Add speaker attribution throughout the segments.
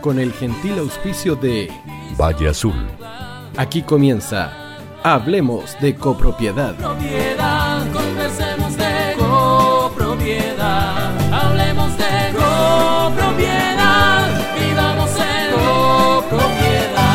Speaker 1: con el gentil auspicio de
Speaker 2: Valle Azul.
Speaker 1: Aquí comienza Hablemos de copropiedad.
Speaker 3: Propiedad, conversemos de copropiedad. Hablemos de copropiedad. Vivamos en copropiedad.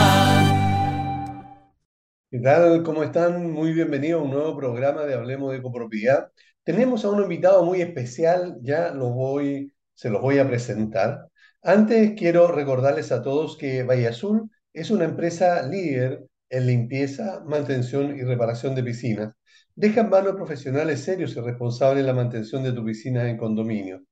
Speaker 4: ¿Qué tal? ¿Cómo están? Muy bienvenidos a un nuevo programa de Hablemos de Copropiedad. Tenemos a un invitado muy especial, ya lo voy, se los voy a presentar. Antes quiero recordarles a todos que Valle Azul es una empresa líder en limpieza, mantención y reparación de piscinas. Deja en manos profesionales serios y responsables la mantención de tu piscina en condominio.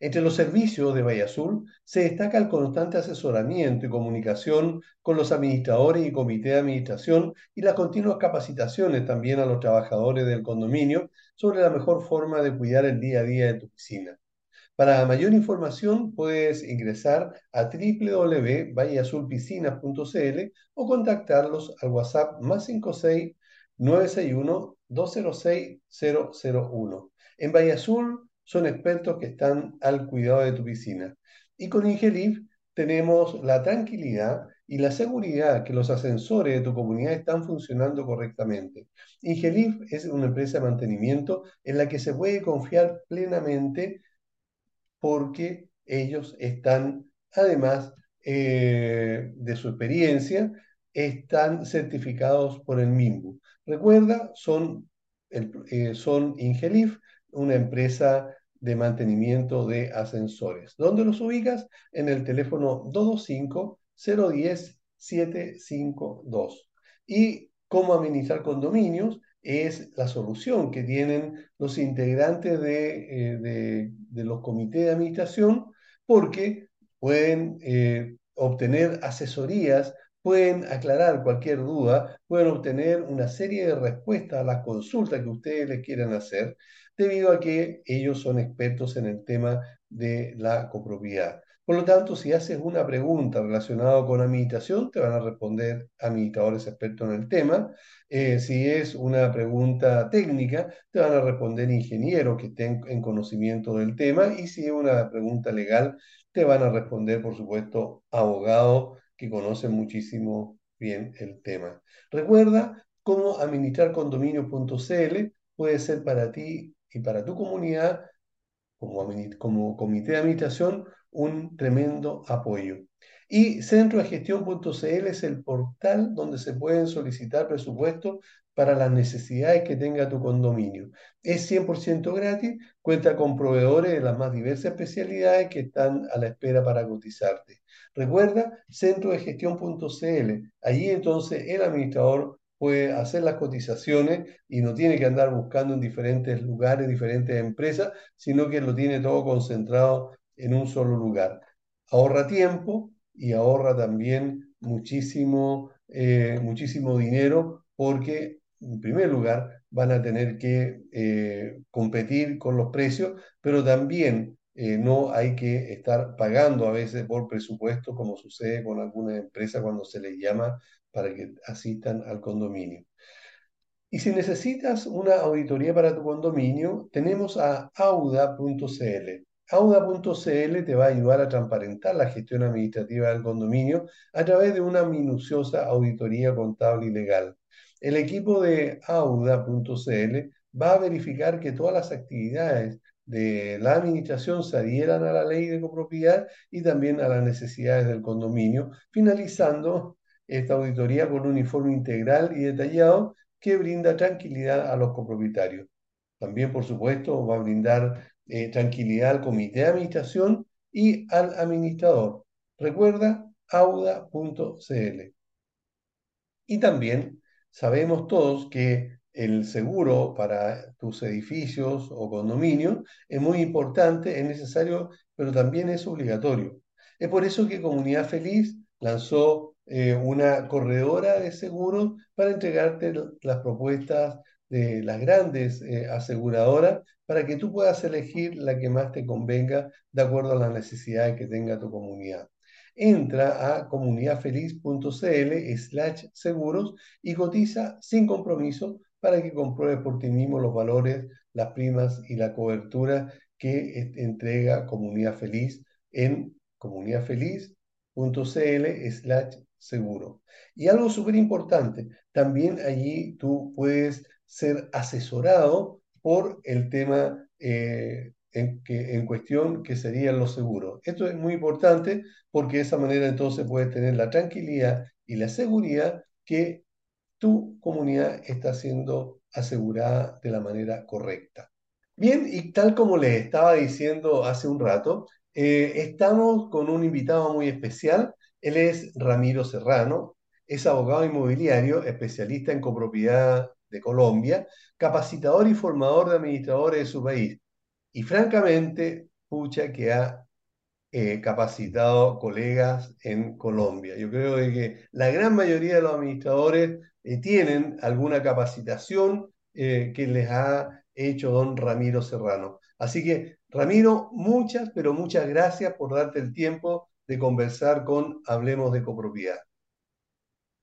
Speaker 4: Entre los servicios de Valle Azul se destaca el constante asesoramiento y comunicación con los administradores y comité de administración y las continuas capacitaciones también a los trabajadores del condominio sobre la mejor forma de cuidar el día a día de tu piscina. Para mayor información puedes ingresar a www.valleazulpiscinas.cl o contactarlos al WhatsApp más 56 961 206 001. En Valle Azul son expertos que están al cuidado de tu piscina. Y con Ingelif tenemos la tranquilidad y la seguridad que los ascensores de tu comunidad están funcionando correctamente. Ingelif es una empresa de mantenimiento en la que se puede confiar plenamente porque ellos están, además eh, de su experiencia, están certificados por el MIMBU. Recuerda, son, eh, son Ingelif, una empresa de mantenimiento de ascensores. ¿Dónde los ubicas? En el teléfono 225-010-752. Y cómo administrar condominios es la solución que tienen los integrantes de, eh, los comités de administración porque pueden eh, obtener asesorías, pueden aclarar cualquier duda, pueden obtener una serie de respuestas a las consultas que ustedes les quieran hacer, debido a que ellos son expertos en el tema de la copropiedad. Por lo tanto, si haces una pregunta relacionada con administración, te van a responder administradores expertos en el tema. Eh, si es una pregunta técnica, te van a responder ingenieros que estén en conocimiento del tema. Y si es una pregunta legal, te van a responder, por supuesto, abogados que conocen muchísimo bien el tema. Recuerda cómo administrar condominio.cl puede ser para ti y para tu comunidad como, como comité de administración un tremendo apoyo. Y centro de gestión.cl es el portal donde se pueden solicitar presupuestos para las necesidades que tenga tu condominio. Es 100% gratis, cuenta con proveedores de las más diversas especialidades que están a la espera para cotizarte. Recuerda, centro de gestión.cl. Allí entonces el administrador puede hacer las cotizaciones y no tiene que andar buscando en diferentes lugares, diferentes empresas, sino que lo tiene todo concentrado en un solo lugar. Ahorra tiempo y ahorra también muchísimo, eh, muchísimo dinero porque, en primer lugar, van a tener que eh, competir con los precios, pero también eh, no hay que estar pagando a veces por presupuesto, como sucede con algunas empresas cuando se les llama para que asistan al condominio. Y si necesitas una auditoría para tu condominio, tenemos a auda.cl. Auda.cl te va a ayudar a transparentar la gestión administrativa del condominio a través de una minuciosa auditoría contable y legal. El equipo de Auda.cl va a verificar que todas las actividades de la administración se adhieran a la ley de copropiedad y también a las necesidades del condominio, finalizando esta auditoría con un informe integral y detallado que brinda tranquilidad a los copropietarios. También, por supuesto, va a brindar eh, tranquilidad al comité de administración y al administrador. Recuerda auda.cl. Y también sabemos todos que el seguro para tus edificios o condominios es muy importante, es necesario, pero también es obligatorio. Es por eso que Comunidad Feliz lanzó eh, una corredora de seguros para entregarte las propuestas de las grandes eh, aseguradoras para que tú puedas elegir la que más te convenga de acuerdo a las necesidades que tenga tu comunidad. Entra a comunidadfeliz.cl slash seguros y cotiza sin compromiso para que compruebes por ti mismo los valores, las primas y la cobertura que entrega Comunidad Feliz en comunidadfeliz.cl. slash seguro. Y algo súper importante, también allí tú puedes ser asesorado por el tema eh, en, que, en cuestión que serían los seguros. Esto es muy importante porque de esa manera entonces puedes tener la tranquilidad y la seguridad que tu comunidad está siendo asegurada de la manera correcta. Bien, y tal como les estaba diciendo hace un rato, eh, estamos con un invitado muy especial. Él es Ramiro Serrano, es abogado inmobiliario, especialista en copropiedad de Colombia, capacitador y formador de administradores de su país. Y francamente, pucha que ha eh, capacitado colegas en Colombia. Yo creo que la gran mayoría de los administradores eh, tienen alguna capacitación eh, que les ha hecho don Ramiro Serrano. Así que, Ramiro, muchas, pero muchas gracias por darte el tiempo de conversar con Hablemos de Copropiedad.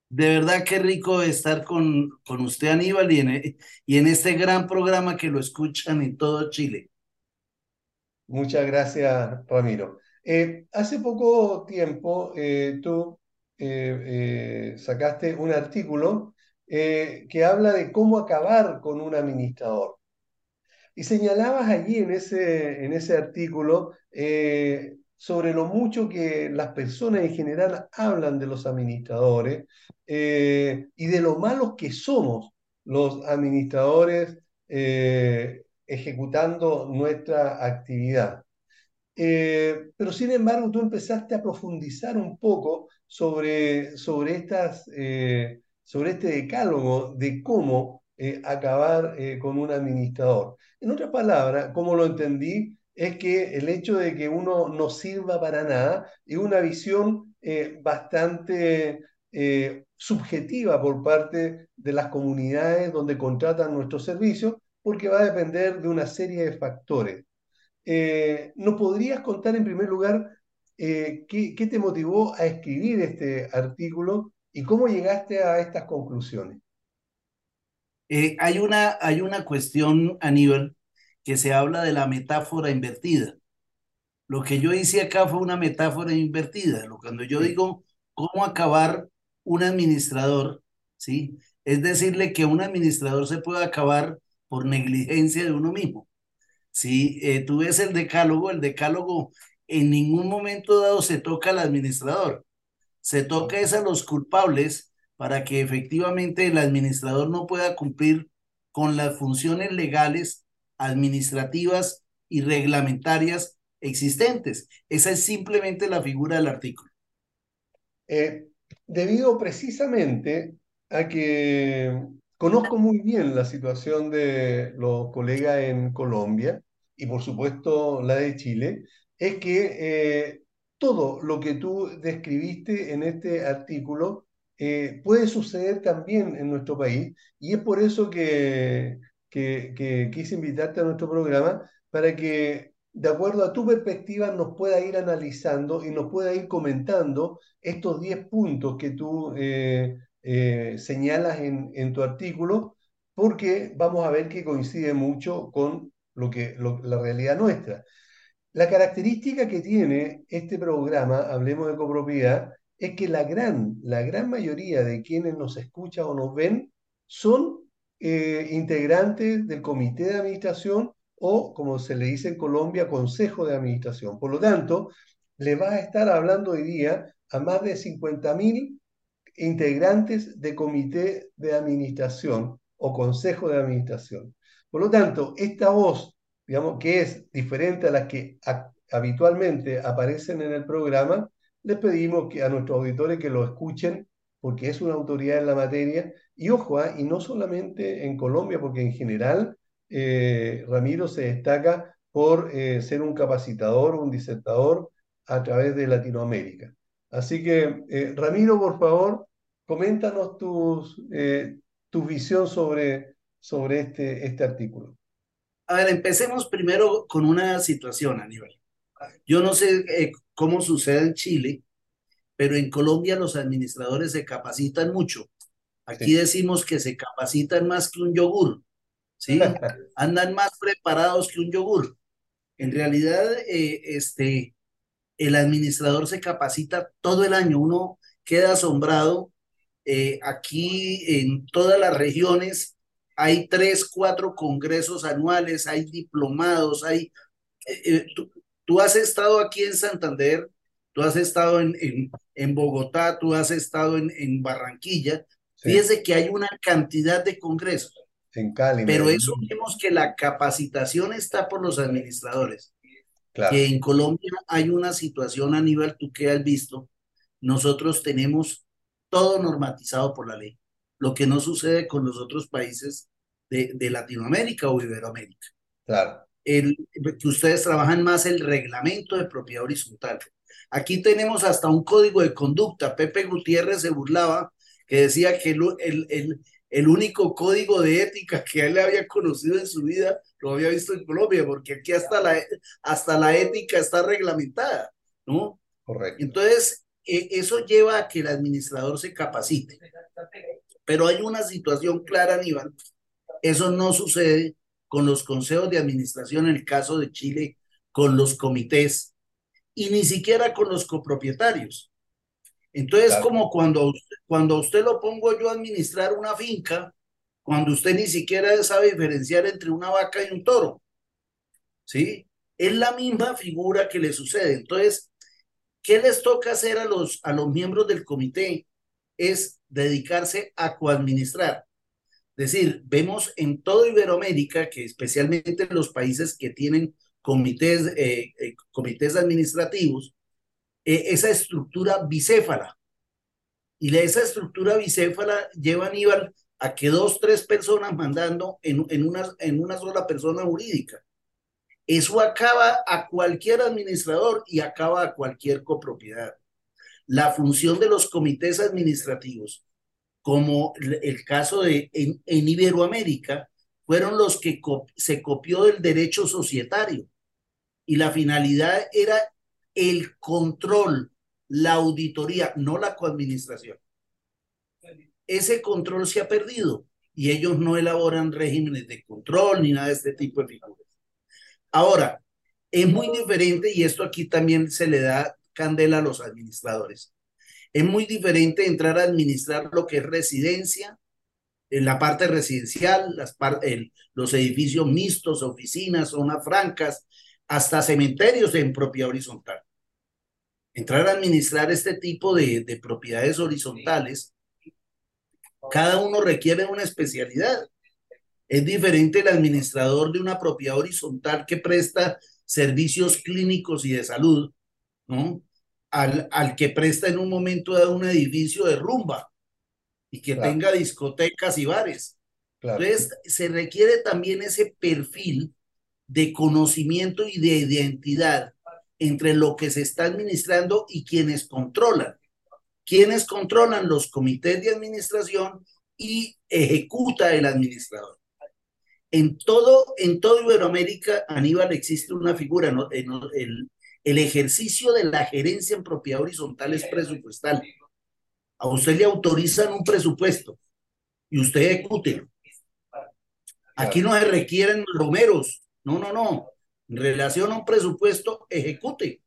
Speaker 2: De verdad que rico estar con, con usted, Aníbal, y en, y en este gran programa que lo escuchan en todo Chile.
Speaker 4: Muchas gracias, Ramiro. Eh, hace poco tiempo eh, tú eh, sacaste un artículo que habla de cómo acabar con un administrador. Y señalabas allí en ese, en ese artículo sobre lo mucho que las personas en general hablan de los administradores y de lo malos que somos los administradores ejecutando nuestra actividad. Eh, pero sin embargo, tú empezaste a profundizar un poco sobre, sobre, estas, eh, sobre este decálogo de cómo eh, acabar con un administrador. En otras palabras, como lo entendí, es que el hecho de que uno no sirva para nada es una visión bastante subjetiva por parte de las comunidades donde contratan nuestros servicios, porque va a depender de una serie de factores. Eh, ¿Nos podrías contar en primer lugar eh, qué, te motivó a escribir este artículo y cómo llegaste a estas conclusiones?
Speaker 2: Eh, hay, una, hay una cuestión, Aníbal, que se habla de la metáfora invertida. Lo que yo hice acá fue una metáfora invertida. Cuando yo digo cómo acabar un administrador, ¿sí? Es decirle que un administrador se puede acabar por negligencia de uno mismo. Si eh, tú ves el decálogo, el decálogo en ningún momento dado se toca al administrador, se toca es a los culpables para que efectivamente el administrador no pueda cumplir con las funciones legales, administrativas y reglamentarias existentes. Esa es simplemente la figura del artículo.
Speaker 4: Eh, debido precisamente a que conozco muy bien la situación de los colegas en Colombia, y por supuesto la de Chile, es que eh, todo lo que tú describiste en este artículo eh, puede suceder también en nuestro país y es por eso que, que, quise invitarte a nuestro programa para que de acuerdo a tu perspectiva nos pueda ir analizando y nos pueda ir comentando estos 10 puntos que tú eh, señalas en, en tu artículo, porque vamos a ver que coincide mucho con lo que, la realidad nuestra. La característica que tiene este programa, Hablemos de Copropiedad, es que la gran, la gran mayoría de quienes nos escuchan o nos ven son eh, integrantes del comité de administración o, como se le dice en Colombia, consejo de administración. Por lo tanto, le va a estar hablando hoy día a más de 50.000 integrantes de comité de administración o consejo de administración. Por lo tanto, esta voz, digamos, que es diferente a las que habitualmente aparecen en el programa, les pedimos que a nuestros auditores que lo escuchen, porque es una autoridad en la materia, y ojo, ¿ah? y no solamente en Colombia, porque en general eh, Ramiro se destaca por eh, ser un capacitador, un disertador a través de Latinoamérica. Así que, eh, Ramiro, por favor, coméntanos tus, tu visión sobre sobre este, este artículo?
Speaker 2: A ver, empecemos primero con una situación, Aníbal. Yo no sé cómo sucede en Chile, pero en Colombia los administradores se capacitan mucho. Aquí decimos que se capacitan más que un yogur, ¿sí? Andan más preparados que un yogur. En realidad, eh, este, el administrador se capacita todo el año. Uno queda asombrado. Eh, aquí en todas las regiones hay tres, cuatro congresos anuales, hay diplomados, hay... eh, eh, tú, tú has estado aquí en Santander, tú has estado en, en, en Bogotá, tú has estado en, en Barranquilla.
Speaker 4: Sí,
Speaker 2: Fíjese que hay una cantidad de congresos,
Speaker 4: en Cali,
Speaker 2: pero eso vemos que la capacitación está por los administradores.
Speaker 4: claro,
Speaker 2: que en Colombia hay una situación a nivel, tú que has visto, nosotros tenemos todo normatizado por la ley, lo que no sucede con los otros países de, de Latinoamérica o Iberoamérica.
Speaker 4: claro,
Speaker 2: El, que ustedes trabajan más el reglamento de propiedad horizontal. Aquí tenemos hasta un código de conducta. Pepe Gutiérrez se burlaba que decía que el, el, el, el único código de ética que él había conocido en su vida lo había visto en Colombia, porque aquí hasta la, hasta la ética está reglamentada, ¿no?
Speaker 4: correcto.
Speaker 2: Entonces, eh, eso lleva a que el administrador se capacite. Pero hay una situación clara, Aníbal. Eso no sucede con los consejos de administración en el caso de Chile, con los comités y ni siquiera con los copropietarios. Entonces,
Speaker 4: Claro,
Speaker 2: como cuando, cuando a usted lo pongo yo a administrar una finca, cuando usted ni siquiera sabe diferenciar entre una vaca y un toro, ¿sí? Es la misma figura que le sucede. Entonces, ¿qué les toca hacer a los, a los miembros del comité? Es dedicarse a coadministrar. Es decir, vemos en toda Iberoamérica que especialmente en los países que tienen comités, eh, eh, comités administrativos, eh, esa estructura bicéfala. Y esa estructura bicéfala lleva a Aníbal a que dos, tres personas mandando en, una, en una sola persona jurídica. Eso acaba a cualquier administrador y acaba a cualquier copropiedad. La función de los comités administrativos, como el, caso de en, en Iberoamérica, fueron los que se copió del derecho societario y la finalidad era el control, la auditoría, no la coadministración. Ese control se ha perdido y ellos no elaboran regímenes de control ni nada de este tipo de figuras. Ahora, es muy diferente y esto aquí también se le da candela a los administradores. Es muy diferente entrar a administrar lo que es residencia, en la parte residencial, los edificios mixtos, oficinas, zonas francas, hasta cementerios en propiedad horizontal. Entrar a administrar este tipo de, de propiedades horizontales, cada uno requiere una especialidad. Es diferente el administrador de una propiedad horizontal que presta servicios clínicos y de salud, ¿no? Al, al que presta en un momento dado un edificio de rumba y que
Speaker 4: claro,
Speaker 2: tenga discotecas y bares.
Speaker 4: claro,
Speaker 2: Entonces, se requiere también ese perfil de conocimiento y de identidad entre lo que se está administrando y quienes controlan. Quienes controlan los comités de administración y ejecuta el administrador. En todo, en todo Iberoamérica, Aníbal, existe una figura, el, el, el ejercicio de la gerencia en propiedad horizontal es presupuestal. A usted le autorizan un presupuesto y usted ejecute. Aquí no se requieren romeros, no, no, no. En relación a un presupuesto, ejecute.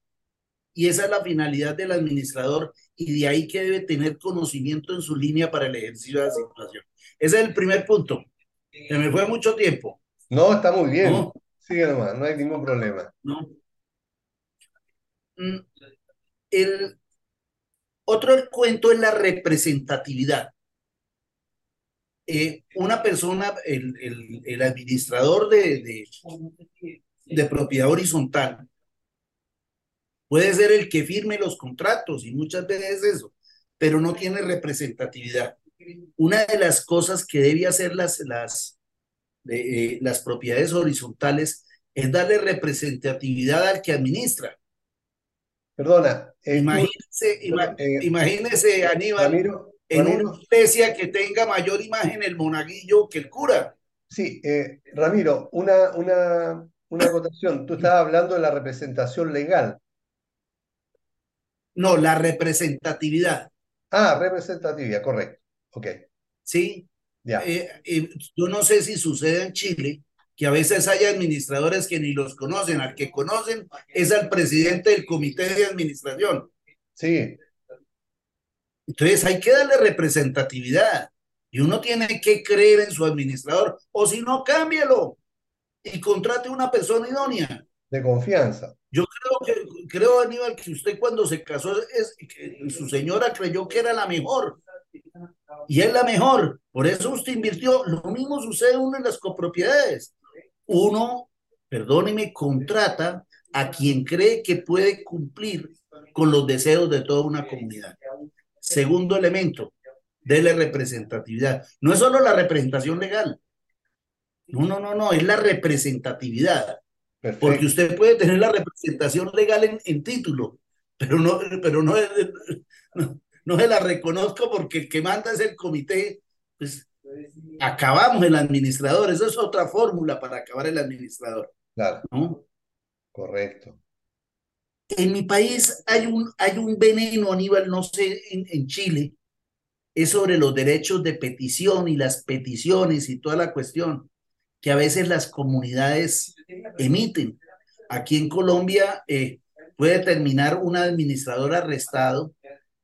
Speaker 2: Y esa es la finalidad del administrador y de ahí que debe tener conocimiento en su línea para el ejercicio de la situación. Ese es el primer punto. Se me fue mucho tiempo.
Speaker 4: No, está muy bien.
Speaker 2: No,
Speaker 4: Sigue nomás, no hay ningún problema.
Speaker 2: no. Mm, El otro cuento es la representatividad. Eh, una persona, el, el, el administrador de, de, de propiedad horizontal, puede ser el que firme los contratos y muchas veces eso, pero no tiene representatividad. Una de las cosas que debe hacer las, las, eh, las propiedades horizontales es darle representatividad al que administra.
Speaker 4: Perdona, eh,
Speaker 2: Imagínese, ima,
Speaker 4: eh,
Speaker 2: imagínese, Aníbal,
Speaker 4: Ramiro,
Speaker 2: en
Speaker 4: Ramiro,
Speaker 2: una iglesia que tenga mayor imagen el monaguillo que el cura.
Speaker 4: sí, eh, Ramiro, una, una, una acotación. Tú estabas hablando de la representación legal.
Speaker 2: No, la representatividad,
Speaker 4: Ah, representatividad, correcto. Ok,
Speaker 2: ¿sí?
Speaker 4: ya.
Speaker 2: Eh, eh, yo no sé si sucede en Chile, que a veces hay administradores que ni los conocen, al que conocen es al presidente del comité de administración.
Speaker 4: Sí,
Speaker 2: Entonces hay que darle representatividad y uno tiene que creer en su administrador o si no, cámbielo y contrate una persona idónea.
Speaker 4: de confianza.
Speaker 2: Yo creo que, creo, Aníbal, que usted cuando se casó, es, que su señora creyó que era la mejor. Y es la mejor. Por eso usted invirtió. Lo mismo sucede uno en las copropiedades. Uno, perdóneme, contrata a quien cree que puede cumplir con los deseos de toda una comunidad. Segundo elemento, dele representatividad. No es solo la representación legal. No, no, no, no, es la representatividad. Porque usted puede tener la representación legal en, en título, pero no, pero no, no, no se la reconozco porque el que manda es el comité. Pues acabamos el administrador. Esa es otra fórmula para acabar el administrador,
Speaker 4: Claro,
Speaker 2: ¿no?
Speaker 4: correcto.
Speaker 2: En mi país hay un, hay un veneno, Aníbal, no sé, en, Chile, es sobre los derechos de petición y las peticiones y toda la cuestión que a veces las comunidades emiten. Aquí en Colombia eh, puede terminar un administrador arrestado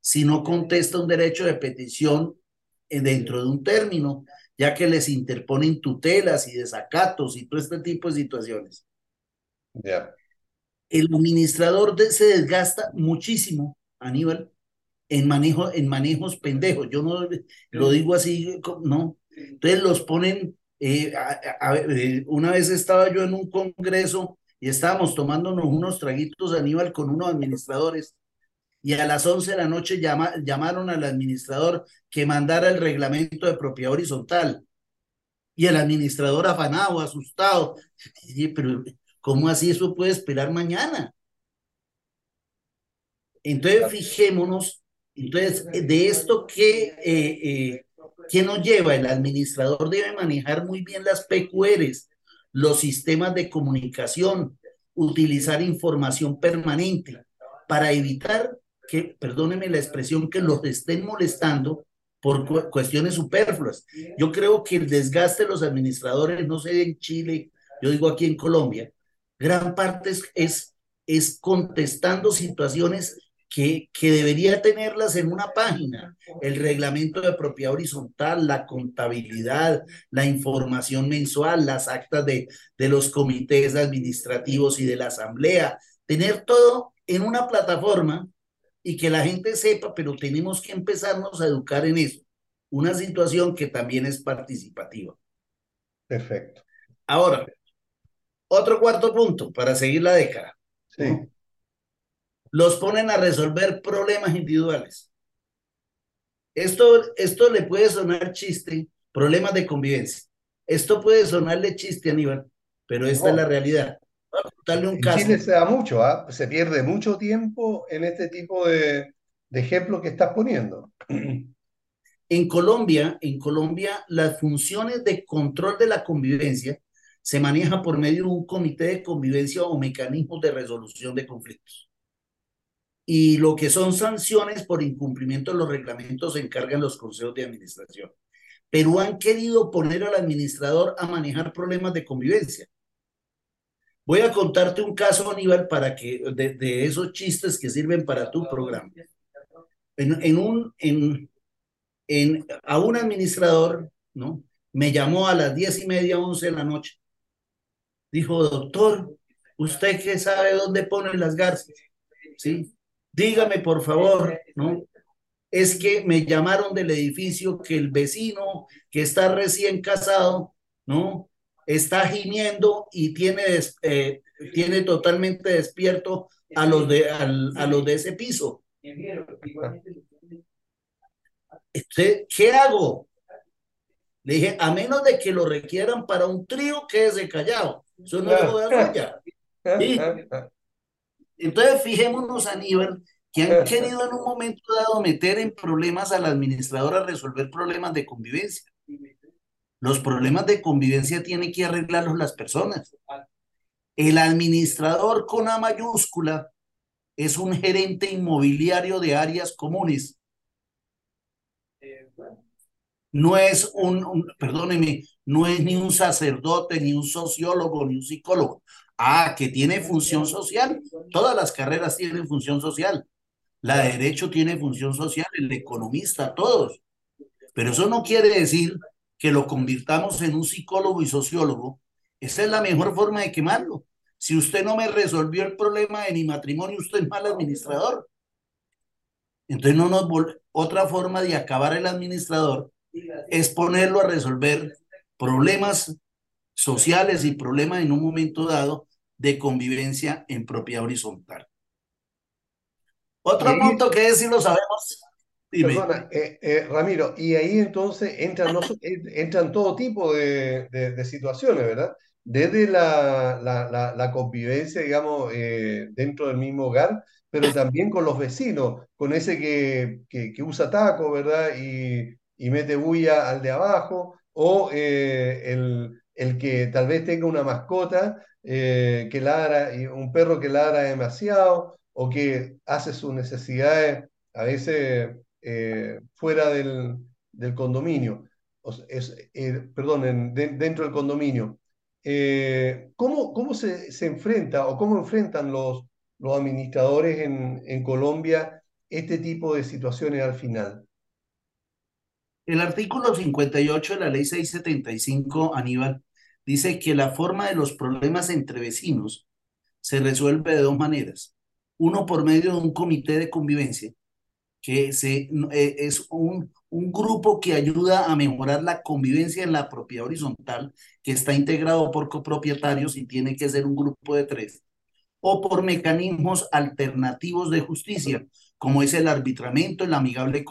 Speaker 2: si no contesta un derecho de petición eh, dentro de un término, ya que les interponen tutelas y desacatos y todo este tipo de situaciones
Speaker 4: Ya,
Speaker 2: el administrador se desgasta muchísimo, Aníbal, en manejo, en manejos pendejos. Yo no lo digo así, no. Entonces los ponen, eh, eh, una vez estaba yo en un congreso y estábamos tomándonos unos traguitos, Aníbal, con unos administradores. Y a las 11 de la noche llama- llamaron al administrador que mandara el reglamento de propiedad horizontal. Y el administrador afanado, asustado. Dije, pero ¿cómo así eso puede esperar mañana? Entonces, fijémonos, entonces, de esto que, eh, eh, ¿qué nos lleva? El administrador debe manejar muy bien las PQRs, los sistemas de comunicación, utilizar información permanente para evitar que, perdónenme la expresión, que los estén molestando por cu- cuestiones superfluas. Yo creo que el desgaste de los administradores, no sé en Chile, yo digo aquí en Colombia, gran parte es, es, es contestando situaciones que, que debería tenerlas en una página, el reglamento de propiedad horizontal, la contabilidad, la información mensual, las actas de, de los comités administrativos y de la asamblea, tener todo en una plataforma y que la gente sepa, pero tenemos que empezarnos a educar en eso, una situación que también es participativa.
Speaker 4: perfecto.
Speaker 2: Ahora, otro cuarto punto para seguir la década.
Speaker 4: Sí,
Speaker 2: ¿no? Los ponen a resolver problemas individuales. Esto, esto le puede sonar chiste, problemas de convivencia. Esto puede sonarle chiste, Aníbal, pero esta es la realidad. Contarle un
Speaker 4: en
Speaker 2: caso.
Speaker 4: Chile se da mucho, ¿ah? Se pierde mucho tiempo en este tipo de, de ejemplos que estás poniendo.
Speaker 2: En Colombia, en Colombia, las funciones de control de la convivencia se manejan por medio de un comité de convivencia o mecanismos de resolución de conflictos. Y lo que son sanciones por incumplimiento de los reglamentos se encargan los consejos de administración. Pero han querido poner al administrador a manejar problemas de convivencia. Voy a contarte un caso, Aníbal, para que de, de esos chistes que sirven para tu programa. En, en un, en, en, a un administrador, ¿no? Me llamó a las diez y media, once de la noche. Dijo, doctor, ¿usted qué sabe dónde ponen las garzas? ¿Sí? Dígame, por favor, ¿no? Es que me llamaron del edificio que el vecino que está recién casado, ¿no? Está gimiendo y tiene, eh, tiene totalmente despierto a los de, a los de ese piso. ¿qué hago? Le dije, a menos de que lo requieran para un trío, quédese callado. Eso no es joda suya. Sí. Entonces, fijémonos, Aníbal, que han querido en un momento dado meter en problemas al administrador a resolver problemas de convivencia. Los problemas de convivencia tienen que arreglarlos las personas. El administrador con A mayúscula es un gerente inmobiliario de áreas comunes. No es un, perdóneme, no es ni un sacerdote, ni un sociólogo, ni un psicólogo. Ah, que tiene función social. Todas las carreras tienen función social. La de derecho tiene función social, el economista, todos. Pero eso no quiere decir que lo convirtamos en un psicólogo y sociólogo. Esa es la mejor forma de quemarlo. Si usted no me resolvió el problema de mi matrimonio, usted es mal administrador. Entonces, no nos otra forma de acabar el administrador es ponerlo a resolver problemas sociales y problemas en un momento dado de convivencia en propiedad horizontal. Otro
Speaker 4: ahí,
Speaker 2: punto que es, si lo sabemos.
Speaker 4: Perdona, eh, eh, Ramiro, y ahí entonces entran, no, entran todo tipo de, de, de situaciones, ¿verdad? Desde la, la, la, la convivencia, digamos, eh, dentro del mismo hogar, pero también con los vecinos, con ese que, que, que usa taco, ¿verdad? Y, y mete bulla al de abajo, o eh, el, el, que tal vez tenga una mascota eh, que ladra, un perro que ladra demasiado, o que hace sus necesidades a veces eh, fuera del, del, condominio, o es, perdón, en, de, dentro del condominio. ¿Cómo, cómo se, se, enfrenta o cómo enfrentan los, los administradores en, en Colombia este tipo de situaciones al final?
Speaker 2: El artículo 58 de la ley 675, Aníbal, dice que la forma de los problemas entre vecinos se resuelve de dos maneras. Uno por medio de un comité de convivencia, que se, eh, es un, un grupo que ayuda a mejorar la convivencia en la propiedad horizontal, que está integrado por copropietarios y tiene que ser un grupo de tres, o por mecanismos alternativos de justicia, como es el arbitramiento, el amigable,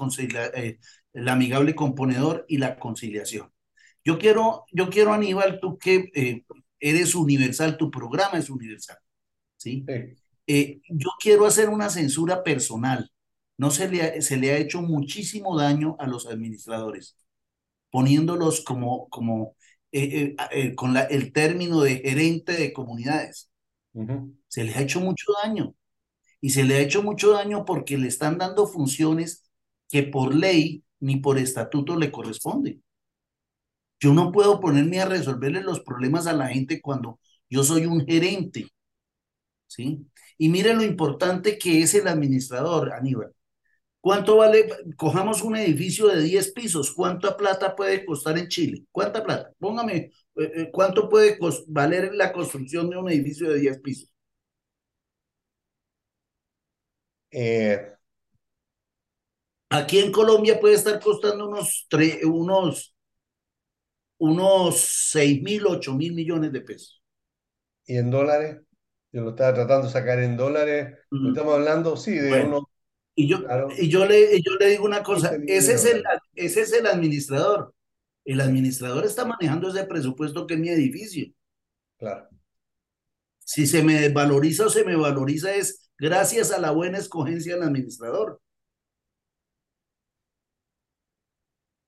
Speaker 2: eh, el amigable componedor y la conciliación. Yo quiero, yo quiero Aníbal, tú que eh, eres universal, tu programa es universal, ¿sí?
Speaker 4: Sí.
Speaker 2: Eh, yo quiero hacer una censura personal. No se le, ha, se le ha hecho muchísimo daño a los administradores, poniéndolos como, como eh, eh, con la, el término de gerente de comunidades. Uh -huh. Se les ha hecho mucho daño. Y se le ha hecho mucho daño porque le están dando funciones que por ley ni por estatuto le corresponden. Yo no puedo ponerme a resolverle los problemas a la gente cuando yo soy un gerente. ¿Sí? Y mire lo importante que es el administrador, Aníbal. ¿Cuánto vale? Cojamos un edificio de 10 pisos. ¿Cuánta plata puede costar en Chile? ¿Cuánta plata? Póngame, eh, ¿cuánto puede valer la construcción de un edificio de 10 pisos?
Speaker 4: Eh,
Speaker 2: Aquí en Colombia puede estar costando unos, unos, unos 6 mil, 8 mil millones de pesos.
Speaker 4: ¿Y en dólares? Yo lo estaba tratando de sacar en dólares. Mm. Estamos hablando, sí, de
Speaker 2: bueno. Y yo,
Speaker 4: Claro.
Speaker 2: y yo, le, yo le digo una cosa,
Speaker 4: 15 millones
Speaker 2: ese es, el, ese es el administrador. El administrador está manejando ese presupuesto que es mi edificio.
Speaker 4: Claro.
Speaker 2: Si se me desvaloriza o se me valoriza es gracias a la buena escogencia del administrador.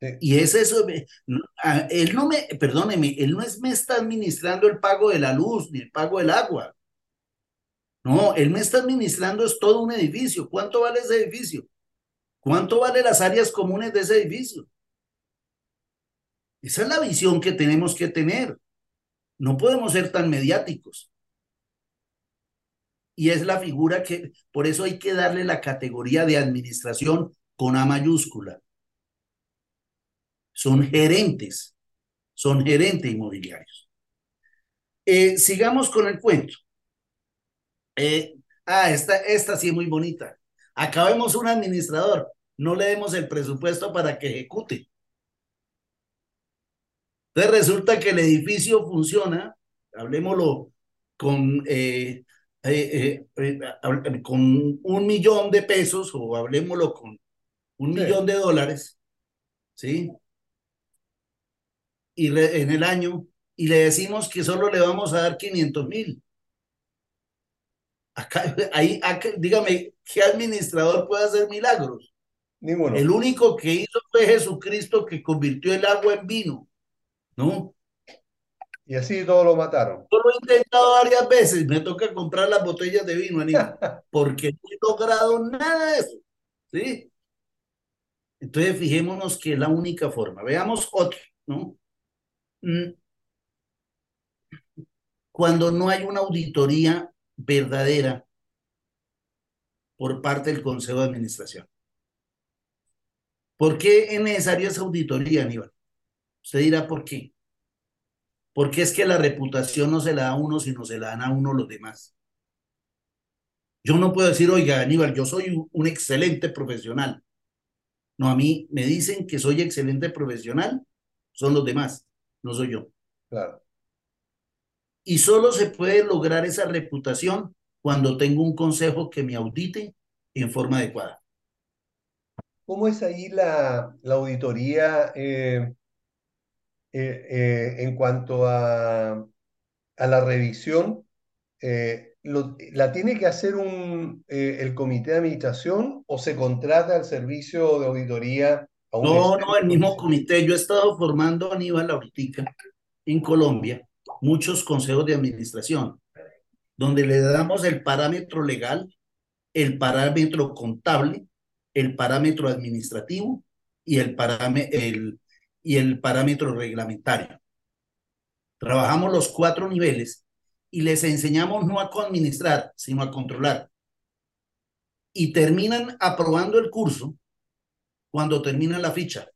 Speaker 4: Sí.
Speaker 2: Y es eso, él no me, perdóneme, él no es, me está administrando el pago de la luz ni el pago del agua. No, él me está administrando es todo un edificio. ¿Cuánto vale ese edificio? ¿Cuánto vale las áreas comunes de ese edificio? Esa es la visión que tenemos que tener. No podemos ser tan mediáticos. Y es la figura que, por eso hay que darle la categoría de administración con A mayúscula. Son gerentes, son gerentes inmobiliarios. Eh, sigamos con el cuento. Eh, ah, esta, esta sí es muy bonita. Acabemos un administrador, no le demos el presupuesto para que ejecute. Entonces resulta que el edificio funciona, hablemoslo con, eh, con un millón de pesos o hablemoslo con un
Speaker 4: Sí.
Speaker 2: millón de dólares, ¿sí? Y re- en el año, y le decimos que solo le vamos a dar 500 mil. Acá, ahí, acá, dígame, ¿qué administrador puede hacer milagros?
Speaker 4: Ninguno.
Speaker 2: El único que hizo fue Jesucristo que convirtió el agua en vino, ¿no?
Speaker 4: Y así todos lo mataron.
Speaker 2: Yo lo he intentado varias veces, me toca comprar las botellas de vino, Aníbal, porque no he logrado nada de eso, ¿sí? Entonces, fijémonos que es la única forma. Veamos otro, ¿no? Mm. Cuando no hay una auditoría verdadera por parte del Consejo de Administración. ¿Por qué es necesaria esa auditoría, Aníbal? Usted dirá por qué. Porque es que la reputación no se la da a uno, sino se la dan a uno los demás. Yo no puedo decir, oiga, Aníbal, yo soy un excelente profesional. No, a mí me dicen que soy excelente profesional, son los demás, no soy yo.
Speaker 4: Claro.
Speaker 2: Y solo se puede lograr esa reputación cuando tengo un consejo que me audite en forma adecuada.
Speaker 4: ¿Cómo es ahí la, la auditoría eh, eh, eh, en cuanto a, a la revisión? Lo, ¿La tiene que hacer un, el comité de administración o se contrata el servicio de auditoría
Speaker 2: No, no, el mismo comité. Yo he estado formando a Aníbal ahorita en Colombia muchos consejos de administración, donde le damos el parámetro legal, el parámetro contable, el parámetro administrativo y el, el, y el parámetro reglamentario. Trabajamos los cuatro niveles y les enseñamos no a administrar, sino a controlar. Y terminan aprobando el curso cuando termina la ficha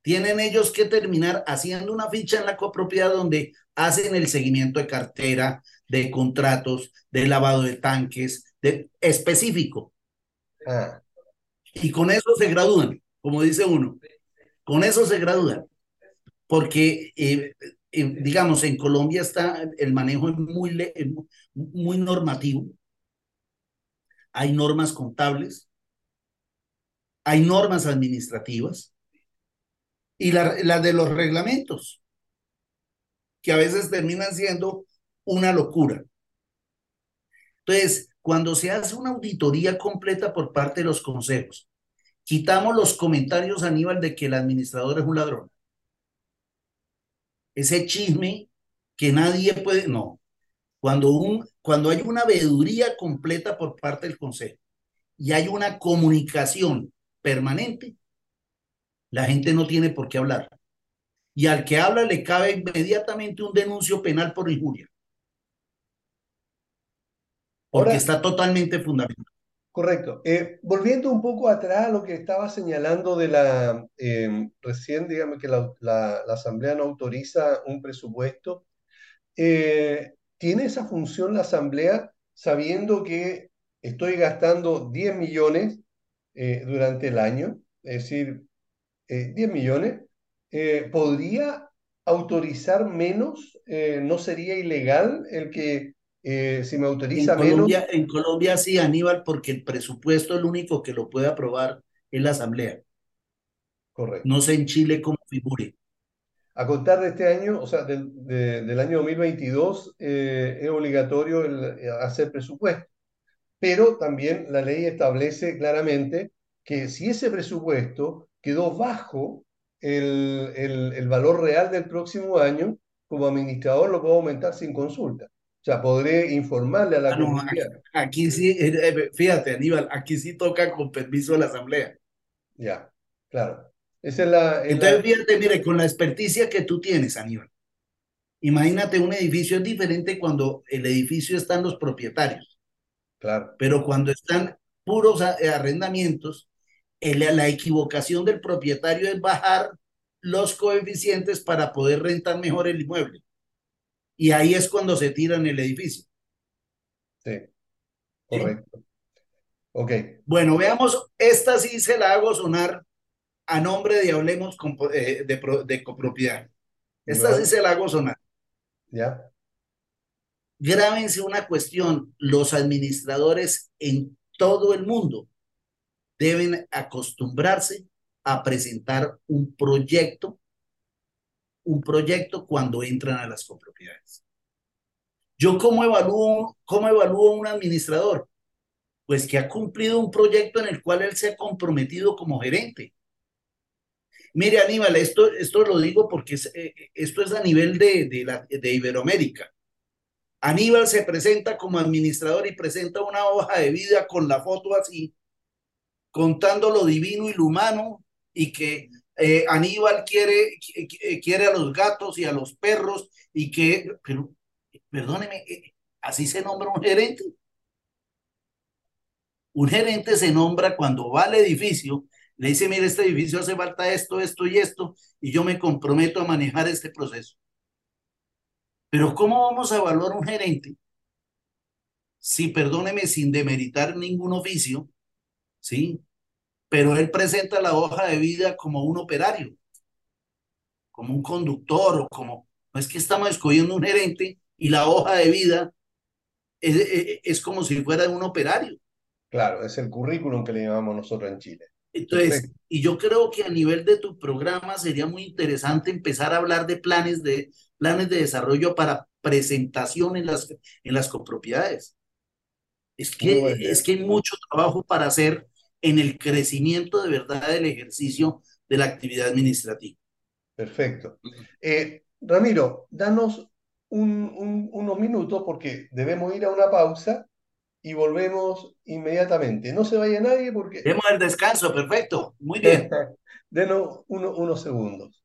Speaker 2: tienen ellos que terminar haciendo una ficha en la copropiedad donde hacen el seguimiento de cartera, de contratos, de lavado de tanques, de específico. Ah. Y con eso se gradúan, como dice uno. Con eso se gradúan. Porque, eh, eh, digamos, en Colombia está el manejo muy, muy normativo. Hay normas contables, hay normas administrativas y la, de los reglamentos, que a veces terminan siendo una locura. Entonces, cuando se hace una auditoría completa por parte de los consejos, quitamos los comentarios, Aníbal, de que el administrador es un ladrón. Ese chisme que nadie puede, no. Cuando, un, cuando hay una veeduría completa por parte del consejo y hay una comunicación permanente, la gente no tiene por qué hablar. Y al que habla le cabe inmediatamente un denuncio penal por injuria. Porque está totalmente fundamentado.
Speaker 4: Correcto. Eh, volviendo un poco atrás a lo que estaba señalando de la, em, recién, dígame que la, la, Asamblea no autoriza un presupuesto. Eh, ¿Tiene esa función la Asamblea sabiendo que estoy gastando 10 millones eh, durante el año? Es decir, 10 eh, millones, eh, ¿podría autorizar menos? Eh, ¿No sería ilegal el que si me autoriza
Speaker 2: en Colombia, menos? En Colombia sí, Aníbal, porque el presupuesto el único que lo puede aprobar es la Asamblea.
Speaker 4: Correcto.
Speaker 2: No sé en Chile cómo figure.
Speaker 4: A contar de este año, o sea, del, del año 2022, es obligatorio hacer presupuesto. Pero también la ley establece claramente que si ese presupuesto quedó bajo el, el, valor real del próximo año, como administrador lo puedo aumentar sin consulta. O sea, podré informarle a la
Speaker 2: ah, comunidad. aquí, sí, eh, eh, fíjate, Aníbal, aquí sí toca con permiso de la asamblea.
Speaker 4: Ya, claro. Esa es la,
Speaker 2: Entonces, fíjate, mire, con la experticia que tú tienes, Aníbal, imagínate un edificio es diferente cuando el edificio están los propietarios.
Speaker 4: Claro.
Speaker 2: Pero cuando están puros arrendamientos, la equivocación del propietario es bajar los coeficientes para poder rentar mejor el inmueble. Y ahí es cuando se tiran el edificio.
Speaker 4: Sí, correcto. Ok.
Speaker 2: Bueno, veamos, esta sí se la hago sonar a nombre de Hablemos eh, de, de, copropiedad. Esta sí se la hago sonar.
Speaker 4: Ya.
Speaker 2: Grábense una cuestión, los administradores en todo el mundo deben acostumbrarse a presentar un proyecto, un proyecto cuando entran a las copropiedades. ¿Yo cómo evalúo, cómo evalúo un administrador? Pues que ha cumplido un proyecto en el cual él se ha comprometido como gerente. Mire, Aníbal, esto, esto lo digo porque eh, esto es a nivel de, de, Iberoamérica. Aníbal se presenta como administrador y presenta una hoja de vida con la foto así contando lo divino y lo humano y que eh, Aníbal quiere, quiere a los gatos y a los perros y que, pero perdóneme, eh, así se nombra un gerente. Un gerente se nombra cuando va al edificio, le dice, mire, este edificio hace falta esto, esto y esto, y yo me comprometo a manejar este proceso. Pero ¿cómo vamos a evaluar un gerente? Si, perdóneme, sin demeritar ningún oficio, ¿sí? Pero él presenta la hoja de vida como un operario, como un conductor o como... No es que estamos escogiendo un gerente y la hoja de vida es, es, es como si fuera un operario.
Speaker 4: Claro, es el currículum que le llamamos nosotros en Chile.
Speaker 2: Entonces,
Speaker 4: Perfecto.
Speaker 2: y yo creo que a nivel de tu programa sería muy interesante empezar a hablar de planes de, planes de desarrollo para presentación en las, en las copropiedades. Es que,
Speaker 4: idea.
Speaker 2: es que hay mucho trabajo para hacer en el crecimiento de verdad del ejercicio de la actividad administrativa.
Speaker 4: Perfecto. Eh, Ramiro, danos un- un- unos minutos porque debemos ir a una pausa y volvemos inmediatamente. No se vaya nadie porque...
Speaker 2: Demos el descanso, perfecto, muy bien.
Speaker 4: Denos uno- unos segundos.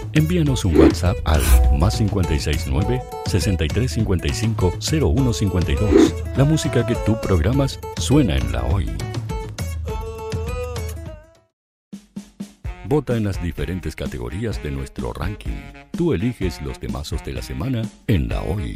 Speaker 5: Envíanos un WhatsApp al más 569 6355 0152. La música que tú programas suena en la hoy. Vota en las diferentes categorías de nuestro ranking. Tú eliges los temazos de la semana en la hoy.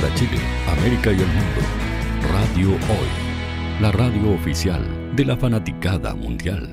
Speaker 5: para Chile, América y el mundo. Radio Hoy, la radio oficial de la fanaticada mundial.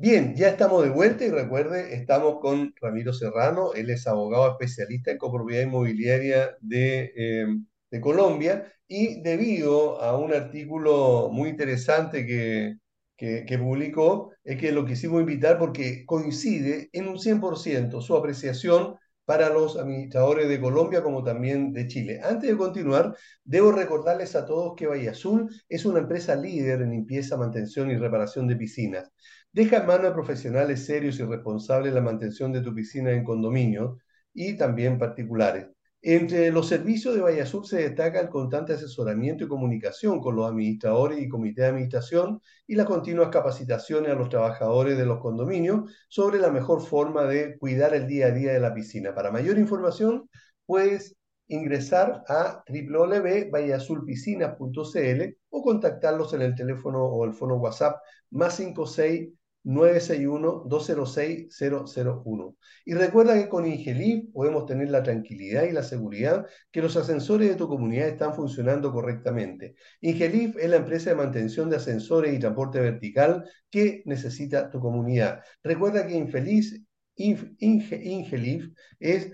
Speaker 4: Bien, ya estamos de vuelta y recuerde, estamos con Ramiro Serrano, él es abogado especialista en copropiedad inmobiliaria de, eh, de Colombia y debido a un artículo muy interesante que, que, que, publicó, es que lo quisimos invitar porque coincide en un 100% su apreciación para los administradores de Colombia como también de Chile. Antes de continuar, debo recordarles a todos que Valle Azul es una empresa líder en limpieza, mantención y reparación de piscinas. Deja en manos de profesionales serios y responsables la mantención de tu piscina en condominio y también particulares. Entre los servicios de Valle Azul se destaca el constante asesoramiento y comunicación con los administradores y comité de administración y las continuas capacitaciones a los trabajadores de los condominios sobre la mejor forma de cuidar el día a día de la piscina. Para mayor información, puedes ingresar a www.valleazulpiscinas.cl o contactarlos en el teléfono o el fono WhatsApp más 56 961-206-001. Y recuerda que con Ingelif podemos tener la tranquilidad y la seguridad que los ascensores de tu comunidad están funcionando correctamente. Ingelif es la empresa de mantención de ascensores y transporte vertical que necesita tu comunidad. Recuerda que Infeliz, Ingelif es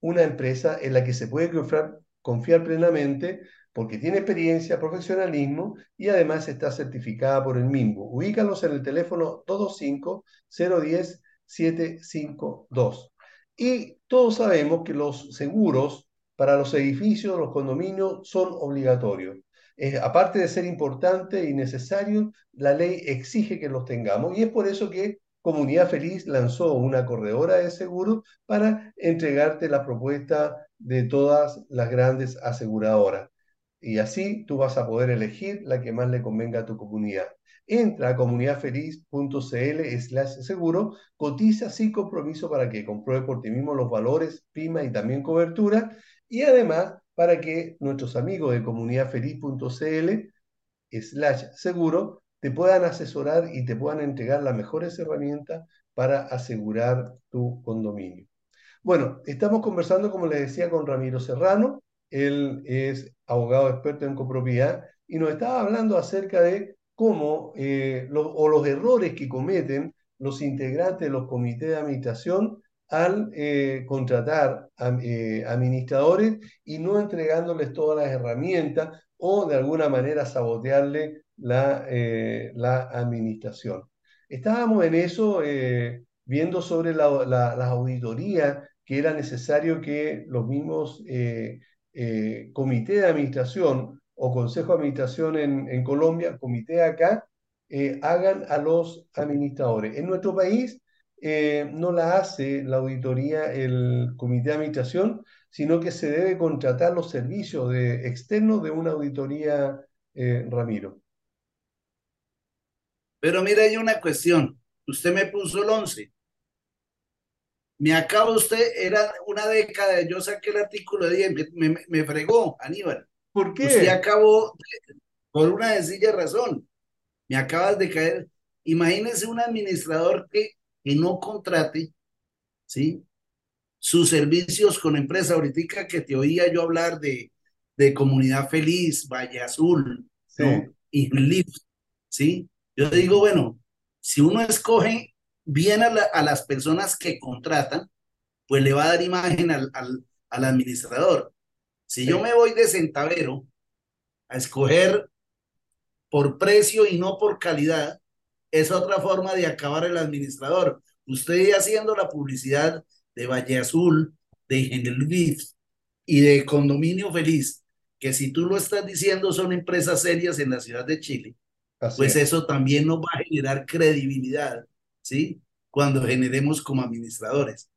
Speaker 4: una empresa en la que se puede confiar, confiar plenamente porque tiene experiencia, profesionalismo y además está certificada por el MIMBO. Ubícalos en el teléfono 225-010-752. Y todos sabemos que los seguros para los edificios, los condominios, son obligatorios. aparte de ser importante y necesario, la ley exige que los tengamos y es por eso que Comunidad Feliz lanzó una corredora de seguros para entregarte la propuesta de todas las grandes aseguradoras. Y así tú vas a poder elegir la que más le convenga a tu comunidad. Entra a comunidadfeliz.cl seguro, cotiza sin compromiso para que compruebe por ti mismo los valores, prima y también cobertura. Y además para que nuestros amigos de comunidadfeliz.cl seguro te puedan asesorar y te puedan entregar las mejores herramientas para asegurar tu condominio. Bueno, estamos conversando, como les decía, con Ramiro Serrano. Él es abogado experto en copropiedad, y nos estaba hablando acerca de cómo eh, los, o los errores que cometen los integrantes de los comités de administración al eh, contratar eh, administradores y no entregándoles todas las herramientas o de alguna manera sabotearle la, la administración. Estábamos en eso viendo sobre la, las auditorías que era necesario que los mismos comité de administración o consejo de administración en, Colombia, comité acá, eh, hagan a los administradores. En nuestro país eh, no la hace la auditoría el comité de administración, sino que se debe contratar los servicios de, externos de una auditoría, Ramiro.
Speaker 2: Pero mira, hay una cuestión. Usted me puso el 11. Me acaba usted, era una década, yo saqué el artículo de 10, me, me, me fregó, Aníbal.
Speaker 4: ¿Por qué?
Speaker 2: Usted acabó por una sencilla razón. Me acabas de caer. Imagínese un administrador que, que no contrate, ¿sí? Sus servicios con empresa. Ahorita que te oía yo hablar de, de Comunidad Feliz, Valle Azul,
Speaker 4: Sí.
Speaker 2: ¿no? Y Lift, ¿sí? Yo digo, bueno, si uno escoge bien a, la- a las personas que contratan, pues le va a dar imagen al, al, al administrador. Si yo me voy de centavero a escoger por precio y no por calidad, es otra forma de acabar el administrador. Usted haciendo la publicidad de Valle Azul, de Ingenelviv y de Condominio Feliz, que si tú lo estás diciendo son empresas serias en la ciudad de Chile,
Speaker 4: Así
Speaker 2: pues
Speaker 4: es.
Speaker 2: eso también nos va a generar credibilidad, ¿sí? Cuando generemos como administradores.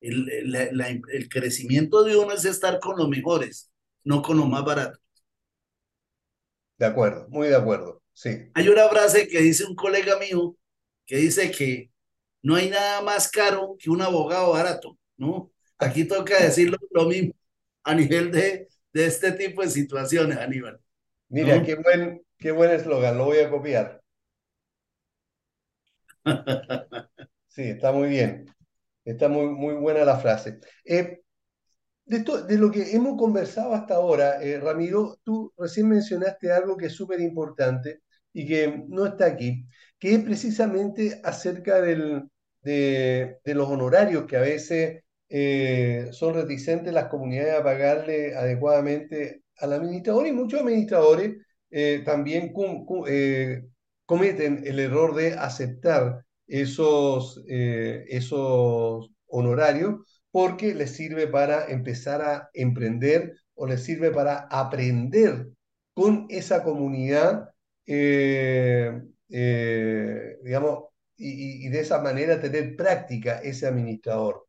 Speaker 2: El, el- la- la- el crecimiento de uno es estar con los mejores, no con los más baratos.
Speaker 4: De acuerdo, muy de acuerdo. Sí.
Speaker 2: Hay una frase que dice un colega mío que dice que no hay nada más caro que un abogado barato, ¿no? Aquí toca decirlo lo mismo a nivel de, de este tipo de situaciones, Aníbal.
Speaker 4: Mira, qué buen, qué buen eslogan, lo voy a copiar. Sí, está muy bien. Está muy, muy buena la frase. Eh, de, esto- de lo que hemos conversado hasta ahora, eh, Ramiro, tú recién mencionaste algo que es súper importante y que no está aquí, que es precisamente acerca del, de, los honorarios que a veces eh, son reticentes las comunidades a pagarle adecuadamente al administrador y muchos administradores también cometen el error de aceptar esos, eh, esos honorarios porque les sirve para empezar a emprender o les sirve para aprender con esa comunidad, eh, eh, digamos, y, de esa manera tener práctica ese administrador.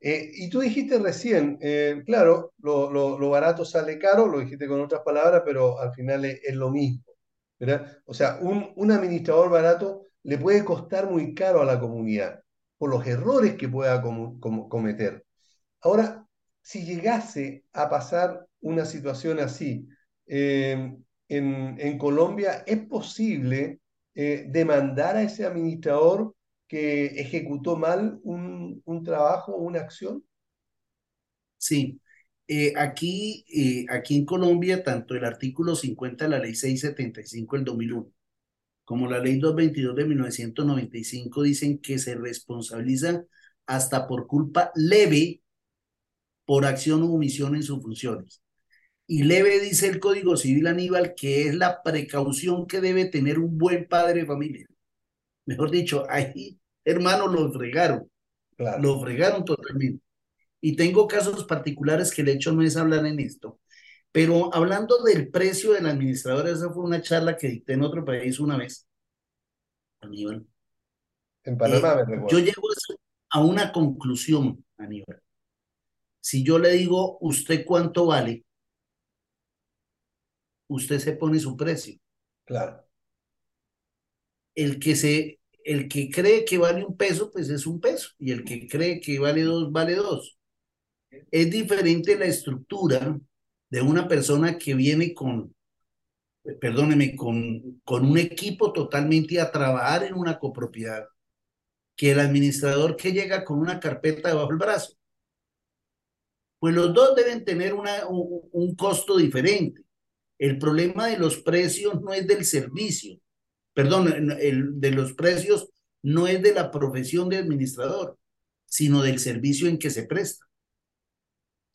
Speaker 4: Y tú dijiste recién, claro, lo, lo- barato sale caro, lo dijiste con otras palabras, pero al final es lo mismo, O sea, un, administrador barato le puede costar muy caro a la comunidad por los errores que pueda cometer. Ahora, si llegase a pasar una situación así, eh, en, Colombia, ¿es posible eh, demandar a ese administrador que ejecutó mal un trabajo o una acción?
Speaker 2: Sí, eh, aquí, eh, aquí en Colombia, tanto el artículo 50 de la ley 675 del 2001 como la ley 222 de 1995 dicen que se responsabiliza hasta por culpa leve por acción o omisión en sus funciones. Y leve dice el Código Civil Aníbal que es la precaución que debe tener un buen padre de familia. Mejor dicho, ahí, hermanos, lo fregaron,
Speaker 4: Claro.
Speaker 2: lo fregaron totalmente. Y tengo casos particulares que el hecho no es hablar en esto. Pero hablando del precio del administrador, esa fue una charla que dicté en otro país una vez, Aníbal.
Speaker 4: En Panamá
Speaker 2: Eh, yo llego a una conclusión, Aníbal. Si yo le digo, ¿usted cuánto vale? Usted se pone su precio.
Speaker 4: Claro.
Speaker 2: El que se, el que cree que vale un peso, pues es un peso. Y el que cree que vale dos, vale dos. Es diferente la estructura de una persona que viene con, perdóneme, con, con un equipo totalmente a trabajar en una copropiedad, que el administrador que llega con una carpeta debajo del brazo. Pues los dos deben tener una, un, un costo diferente. El problema de los precios no es del servicio, perdón, el, de los precios no es de la profesión de administrador, sino del servicio en que se presta.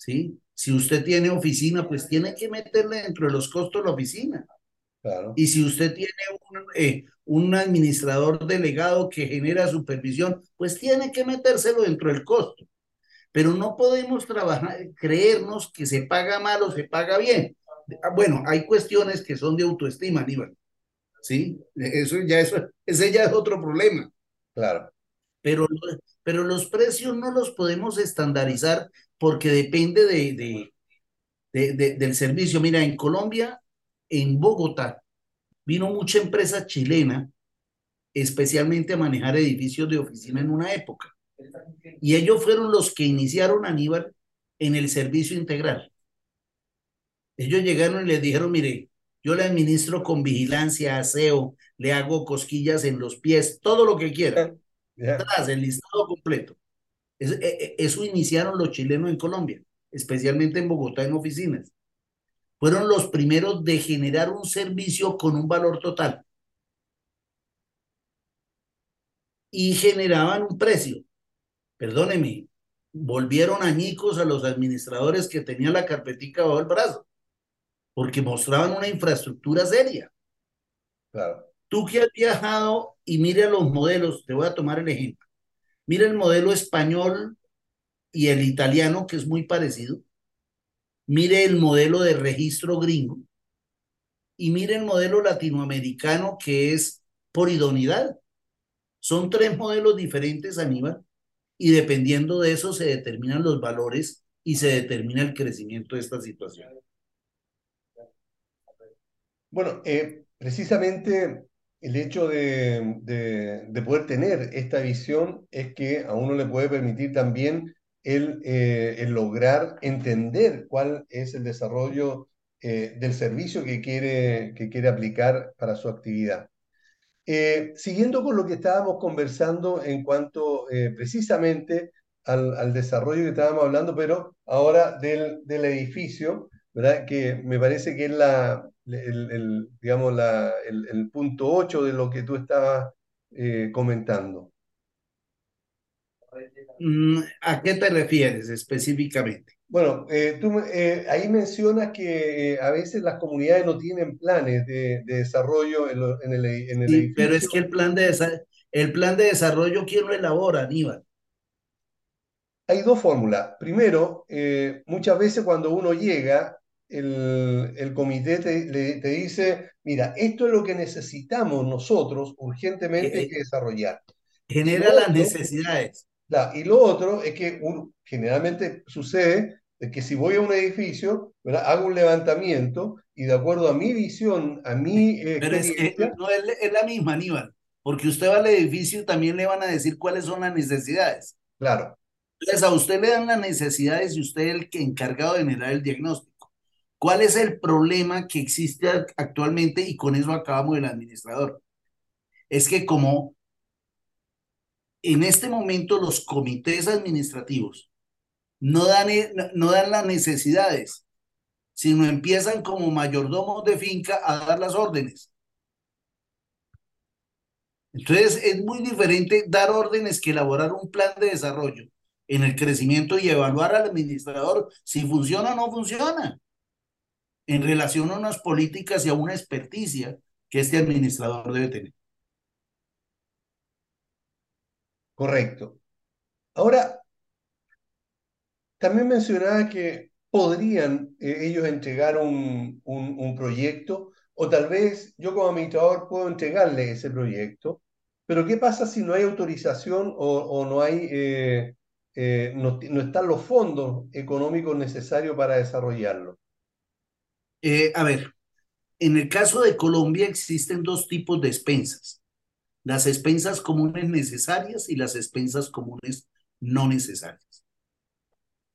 Speaker 2: ¿Sí? Si usted tiene oficina, pues tiene que meterle dentro de los costos la oficina.
Speaker 4: Claro.
Speaker 2: Y si usted tiene un, eh, un administrador delegado que genera supervisión, pues tiene que metérselo dentro del costo. Pero no podemos trabajar, creernos que se paga mal o se paga bien. Bueno, hay cuestiones que son de autoestima, Aníbal. ¿Sí? Eso ya, eso, ese ya es otro problema.
Speaker 4: Claro.
Speaker 2: Pero, pero los precios no los podemos estandarizar porque depende de, de, de, de, del servicio. Mira, en Colombia, en Bogotá, vino mucha empresa chilena, especialmente a manejar edificios de oficina en una época. Y ellos fueron los que iniciaron Aníbal en el servicio integral. Ellos llegaron y les dijeron, mire, yo le administro con vigilancia, aseo, le hago cosquillas en los pies, todo lo que quiera. Atrás, el listado completo. Eso, e, e, eso iniciaron los chilenos en Colombia, especialmente en Bogotá en oficinas. Fueron los primeros de generar un servicio con un valor total. Y generaban un precio. Perdóneme, volvieron añicos a los administradores que tenían la carpetica bajo el brazo, porque mostraban una infraestructura seria.
Speaker 4: Claro.
Speaker 2: Tú que has viajado y mire los modelos, te voy a tomar el ejemplo. Mira el modelo español y el italiano, que es muy parecido. Mire el modelo de registro gringo. Y mire el modelo latinoamericano, que es por idoneidad. Son tres modelos diferentes, Aníbal, y dependiendo de eso se determinan los valores y se determina el crecimiento de esta situación.
Speaker 4: Bueno, eh, precisamente el hecho de, de, poder tener esta visión es que a uno le puede permitir también el, eh, lograr entender cuál es el desarrollo eh, del servicio que quiere, que quiere aplicar para su actividad. Eh, siguiendo con lo que estábamos conversando en cuanto precisamente al, desarrollo que estábamos hablando, pero ahora del, edificio, que me parece que es la, el, el digamos la, el, el, punto 8 de lo que tú estabas eh, comentando.
Speaker 2: Mm, ¿A qué te refieres específicamente?
Speaker 4: Bueno, eh, tú eh, ahí mencionas que a veces las comunidades no tienen planes de, de desarrollo en, lo, en, el, en el
Speaker 2: sí,
Speaker 4: edificio.
Speaker 2: Pero es que el plan de, el plan de desarrollo, ¿quién lo elabora, Aníbal?
Speaker 4: Hay dos fórmulas. Primero, eh, muchas veces cuando uno llega, el, el comité te, le, te, dice, mira, esto es lo que necesitamos nosotros urgentemente
Speaker 2: Eh,
Speaker 4: que desarrollar.
Speaker 2: Genera las necesidades.
Speaker 4: Claro, y lo otro es que uno- generalmente sucede de que si voy a un edificio, ¿verdad? hago un levantamiento y de acuerdo a mi visión, a mi eh,
Speaker 2: Pero es que
Speaker 4: experiencia,
Speaker 2: no es, es la misma, Aníbal, porque usted va al edificio y también le van a decir cuáles son las necesidades.
Speaker 4: claro,
Speaker 2: Entonces a usted le dan las necesidades y usted es el que encargado de generar el diagnóstico. ¿Cuál es el problema que existe ac- actualmente? Y con eso acabamos el administrador. Es que como en este momento los comités administrativos no dan, e- no dan las necesidades, sino empiezan como mayordomos de finca a dar las órdenes. Entonces es muy diferente dar órdenes que elaborar un plan de desarrollo en el crecimiento y evaluar al administrador si funciona o no funciona en relación a unas políticas y a una experticia que este administrador debe tener.
Speaker 4: correcto. Ahora, también mencionaba que podrían eh, ellos entregar un, un, proyecto o tal vez yo como administrador puedo entregarle ese proyecto, pero ¿qué pasa si no hay autorización o, o no hay, eh, eh, no, no están los fondos económicos necesarios para desarrollarlo?
Speaker 2: Eh, a ver, en el caso de Colombia existen dos tipos de expensas. Las expensas comunes necesarias y las expensas comunes no necesarias.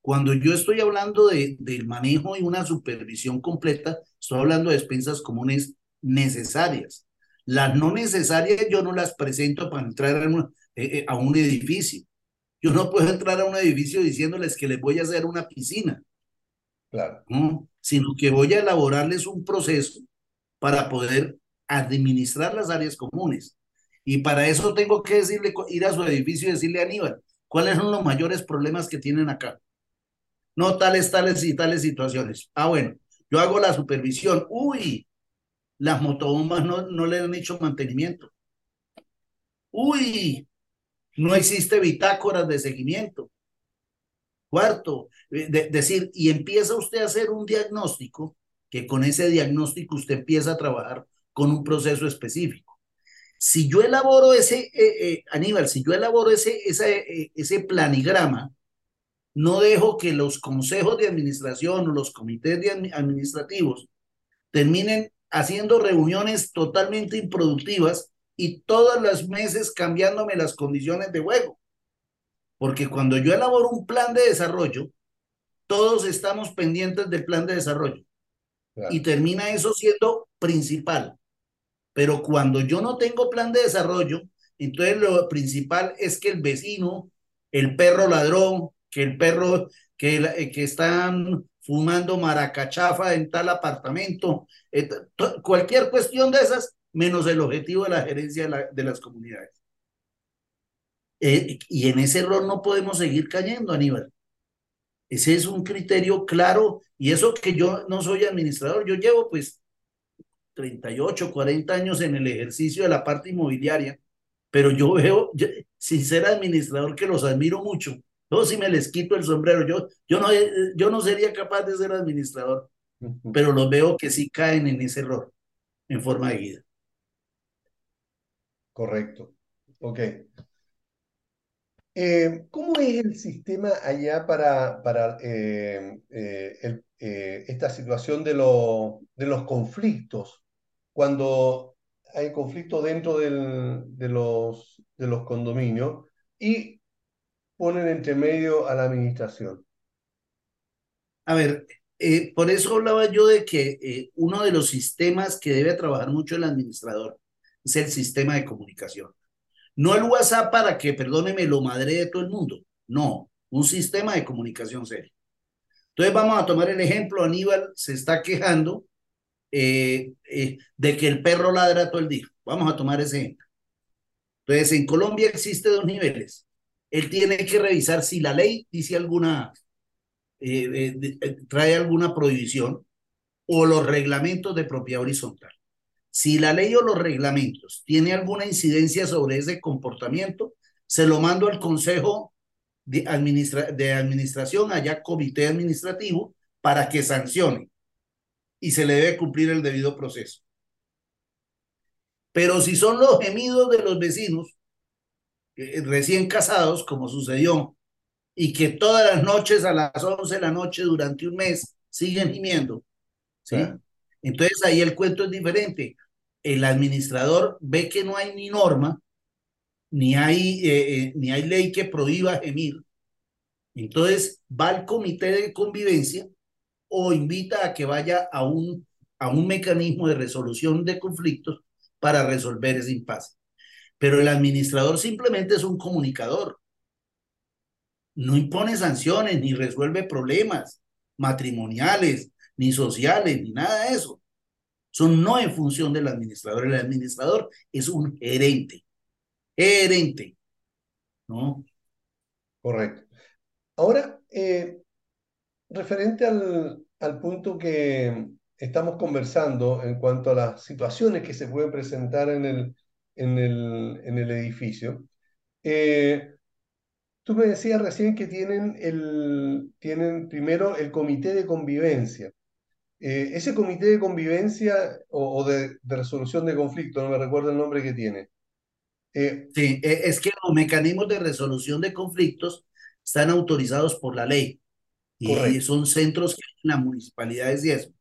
Speaker 2: Cuando yo estoy hablando de, del manejo y una supervisión completa, estoy hablando de expensas comunes necesarias. Las no necesarias yo no las presento para entrar a un, eh, a un edificio. Yo no puedo entrar a un edificio diciéndoles que les voy a hacer una piscina.
Speaker 4: Claro.
Speaker 2: ¿no? Sino que voy a elaborarles un proceso para poder administrar las áreas comunes. Y para eso tengo que decirle, ir a su edificio y decirle a Aníbal, ¿cuáles son los mayores problemas que tienen acá? No tales, tales y tales situaciones. Ah, bueno, yo hago la supervisión. Uy, las motobombas no, no le han hecho mantenimiento. Uy, no existe bitácoras de seguimiento. Cuarto, de, decir, y empieza usted a hacer un diagnóstico, que con ese diagnóstico usted empieza a trabajar con un proceso específico. Si yo elaboro ese, eh, eh, Aníbal, si yo elaboro ese, ese, eh, ese planigrama, no dejo que los consejos de administración o los comités de administrativos terminen haciendo reuniones totalmente improductivas y todos los meses cambiándome las condiciones de juego. Porque cuando yo elaboro un plan de desarrollo, todos estamos pendientes del plan de desarrollo. Claro. Y termina eso siendo principal. Pero cuando yo no tengo plan de desarrollo, entonces lo principal es que el vecino, el perro ladrón, que el perro que, eh, que están fumando maracachafa en tal apartamento, cualquier cuestión de esas, menos el objetivo de la gerencia de, la, de las comunidades. Eh, y en ese error no podemos seguir cayendo, Aníbal. Ese es un criterio claro y eso que yo no soy administrador, yo llevo pues 38, 40 años en el ejercicio de la parte inmobiliaria, pero yo veo, yo, sin ser administrador, que los admiro mucho. Yo si me les quito el sombrero, yo, yo, no, yo no sería capaz de ser administrador, pero los veo que sí caen en ese error en forma de guía.
Speaker 4: Correcto. Ok. Eh, ¿Cómo es el sistema allá para, eh, eh, esta situación de, lo, de los conflictos? Cuando hay conflicto dentro de los condominios y ponen entre medio a la administración.
Speaker 2: A ver, por eso hablaba yo de que uno de los sistemas que debe trabajar mucho el administrador es el sistema de comunicación. No el WhatsApp para que, perdóneme, lo madre de todo el mundo. No, un sistema de comunicación serio. Entonces vamos a tomar el ejemplo, Aníbal se está quejando eh, eh, de que el perro ladra todo el día. Vamos a tomar ese ejemplo. Entonces, en Colombia existe dos niveles. Él tiene que revisar si la ley dice alguna, eh, trae alguna prohibición o los reglamentos de propiedad horizontal. Si la ley o los reglamentos tiene alguna incidencia sobre ese comportamiento, se lo mando al Consejo de, administra de Administración, allá comité administrativo, para que sancione y se le debe cumplir el debido proceso. Pero si son los gemidos de los vecinos eh, recién casados, como sucedió, y que todas las noches a las 11 de la noche durante un mes siguen gimiendo, ¿sí? Entonces ahí el cuento es diferente. El administrador ve que no hay ni norma, ni hay, eh, eh, ni hay ley que prohíba gemir. Entonces va al comité de convivencia o invita a que vaya a un, a un mecanismo de resolución de conflictos para resolver ese impasse. Pero el administrador simplemente es un comunicador. No impone sanciones, ni resuelve problemas matrimoniales, ni sociales, ni nada de eso. Son no en función del administrador. El administrador es un gerente. Gerente. ¿No?
Speaker 4: Correcto. Ahora, eh, referente al, al punto que estamos conversando en cuanto a las situaciones que se pueden presentar en el, en el, en el edificio, eh, tú me decías recién que tienen, el, tienen primero el comité de convivencia. Eh, ese comité de convivencia o, de, resolución de conflicto, no me recuerdo el nombre que tiene.
Speaker 2: Eh, sí, e, es que los mecanismos de resolución de conflictos están autorizados por la ley y son centros que en las municipalidades y eso.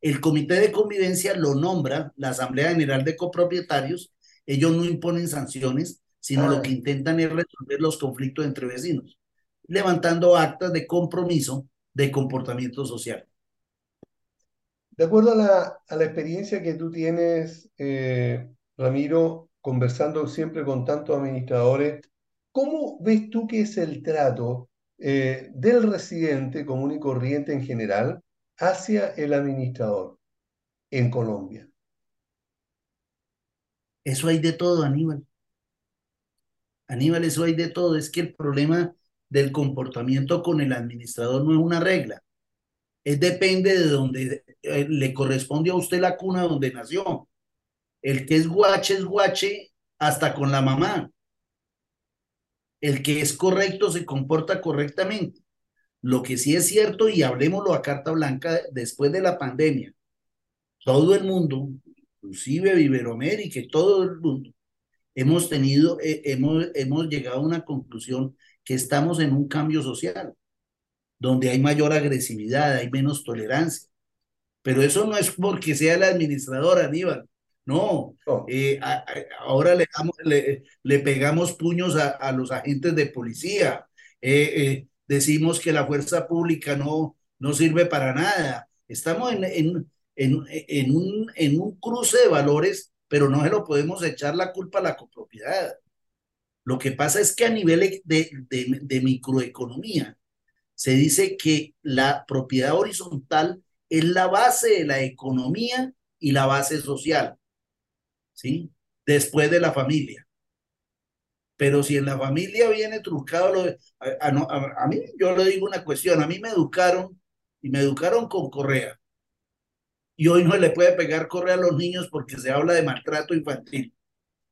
Speaker 2: El comité de convivencia lo nombra la Asamblea General de Copropietarios. Ellos no imponen sanciones, sino lo ah. que intentan es resolver los conflictos entre vecinos, levantando actas de compromiso de comportamiento social.
Speaker 4: De acuerdo a la, experiencia que tú tienes, eh, Ramiro, conversando siempre con tantos administradores, ¿cómo ves tú que es el trato eh, del residente común y corriente en general hacia el administrador en Colombia?
Speaker 2: Eso hay de todo, Aníbal. Aníbal, eso hay de todo. Es que el problema del comportamiento con el administrador no es una regla es depende de donde eh, le corresponde a usted la cuna donde nació. El que es guache es guache hasta con la mamá. El que es correcto se comporta correctamente. Lo que sí es cierto, y hablemoslo a carta blanca, después de la pandemia, todo el mundo, inclusive Iberoamérica todo el mundo, hemos tenido, eh, hemos, hemos llegado a una conclusión que estamos en un cambio social donde hay mayor agresividad, hay menos tolerancia. Pero eso no es porque sea el administrador, Aníbal. No, eh, ahora le, le, le, pegamos puños a, a, los agentes de policía eh, eh, decimos que la fuerza pública no, no sirve para nada. Estamos en, en, en, en, un, en un cruce de valores, pero no se lo podemos echar la culpa a la copropiedad. Lo que pasa es que a nivel de, de, de microeconomía se dice que la propiedad horizontal es la base de la economía y la base social, ¿sí? Después de la familia. Pero si en la familia viene trucado, lo, a, a, a, mí yo le digo una cuestión, a mí me educaron y me educaron con correa. Y hoy no le puede pegar correa a los niños porque se habla de maltrato infantil.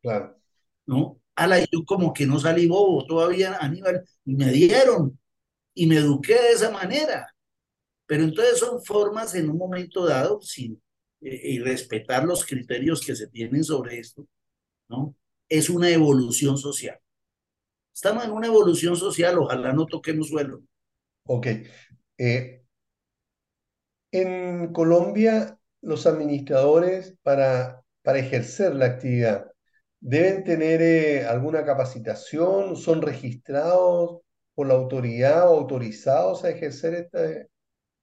Speaker 4: Claro.
Speaker 2: ¿No? Ala, yo como que no salí bobo todavía, Aníbal, y me dieron y me eduqué de esa manera. Pero entonces son formas en un momento dado, sin eh, y respetar los criterios que se tienen sobre esto, ¿no? Es una evolución social. Estamos en una evolución social, ojalá no toquemos suelo.
Speaker 4: Ok. Eh, en Colombia, los administradores para, para ejercer la actividad deben tener eh, alguna capacitación, son registrados por la autoridad o autorizados a ejercer esta,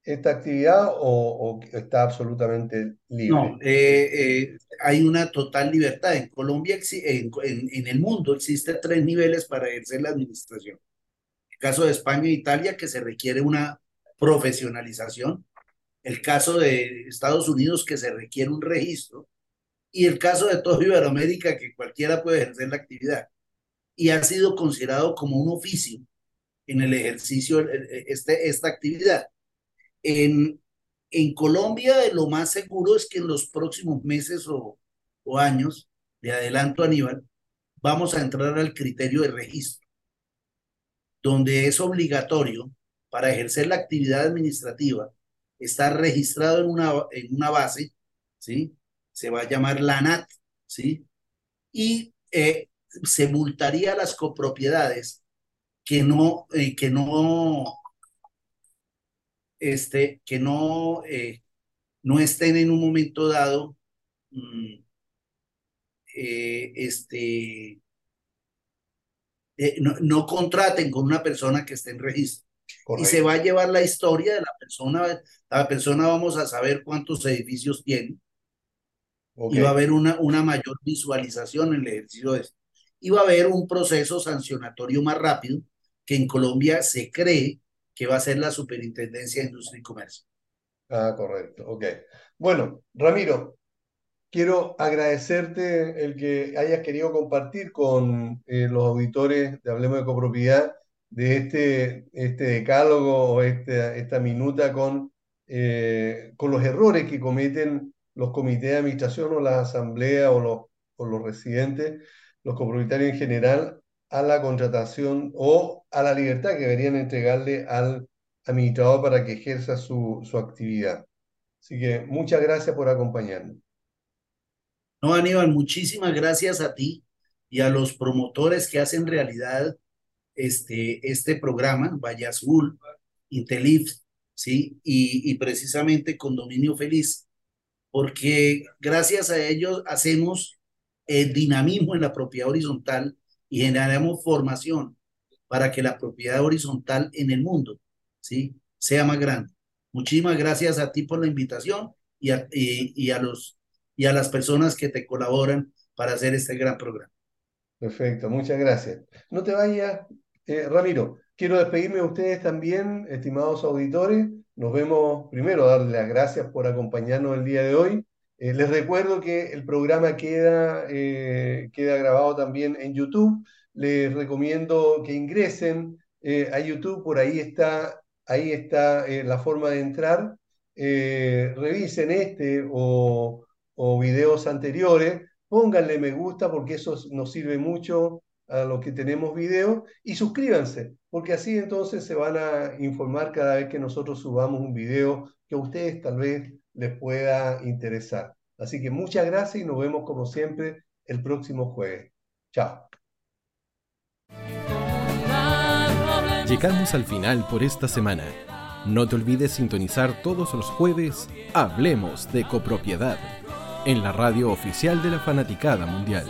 Speaker 4: esta actividad o, o está absolutamente libre?
Speaker 2: No, eh, eh, hay una total libertad. En Colombia, en, en, en, el mundo, existen tres niveles para ejercer la administración. El caso de España e Italia, que se requiere una profesionalización. El caso de Estados Unidos, que se requiere un registro. Y el caso de toda Iberoamérica, que cualquiera puede ejercer la actividad. Y ha sido considerado como un oficio en el ejercicio este, esta actividad. En, en Colombia lo más seguro es que en los próximos meses o, o años, de adelanto Aníbal, vamos a entrar al criterio de registro, donde es obligatorio para ejercer la actividad administrativa estar registrado en una, en una base, ¿sí? Se va a llamar la NAT, ¿sí? Y eh, se multaría las copropiedades que no, eh, que no, este, que no, eh, no estén en un momento dado, mmm, eh, este, no, no, contraten con una persona que esté en registro. Correcto. Y se va a llevar la historia de la persona, la persona vamos a saber cuántos edificios tiene. Okay. Y va a haber una, una mayor visualización en el ejercicio de esto. Y va a haber un proceso sancionatorio más rápido que en Colombia se cree que va a ser la Superintendencia de Industria y Comercio.
Speaker 4: Ah, correcto, ok. Bueno, Ramiro, quiero agradecerte el que hayas querido compartir con eh, los auditores de Hablemos de Copropiedad de este, este decálogo o este, esta minuta con, eh, con los errores que cometen los comités de administración o la asamblea o los, o los residentes, los copropietarios en general, a la contratación o a la libertad que deberían entregarle al administrador para que ejerza su, su actividad. Así que muchas gracias por acompañarnos.
Speaker 2: No, Aníbal, muchísimas gracias a ti y a los promotores que hacen realidad este, este programa, Valle Azul, Intelif, ¿sí? Y, y precisamente Condominio Feliz, porque gracias a ellos hacemos el dinamismo en la propiedad horizontal y generamos formación para que la propiedad horizontal en el mundo ¿sí? sea más grande. Muchísimas gracias a ti por la invitación y a, y, y a, los, y a las personas que te colaboran para hacer este gran programa.
Speaker 4: Perfecto, muchas gracias. No te vayas, eh, Ramiro. Quiero despedirme de ustedes también, estimados auditores. Nos vemos primero, darles las gracias por acompañarnos el día de hoy. Eh, les recuerdo que el programa queda, eh, queda grabado también en YouTube. Les recomiendo que ingresen eh, a YouTube, por ahí está, ahí está la forma de entrar. revisen este o, videos anteriores, pónganle me gusta porque eso nos sirve mucho a los que tenemos videos y suscríbanse, porque así entonces se van a informar cada vez que nosotros subamos un video que a ustedes tal vez les pueda interesar. Así que muchas gracias y nos vemos como siempre el próximo jueves. Chao.
Speaker 1: Llegamos al final por esta semana. No te olvides sintonizar todos los jueves Hablemos de copropiedad en la radio oficial de la Fanaticada Mundial.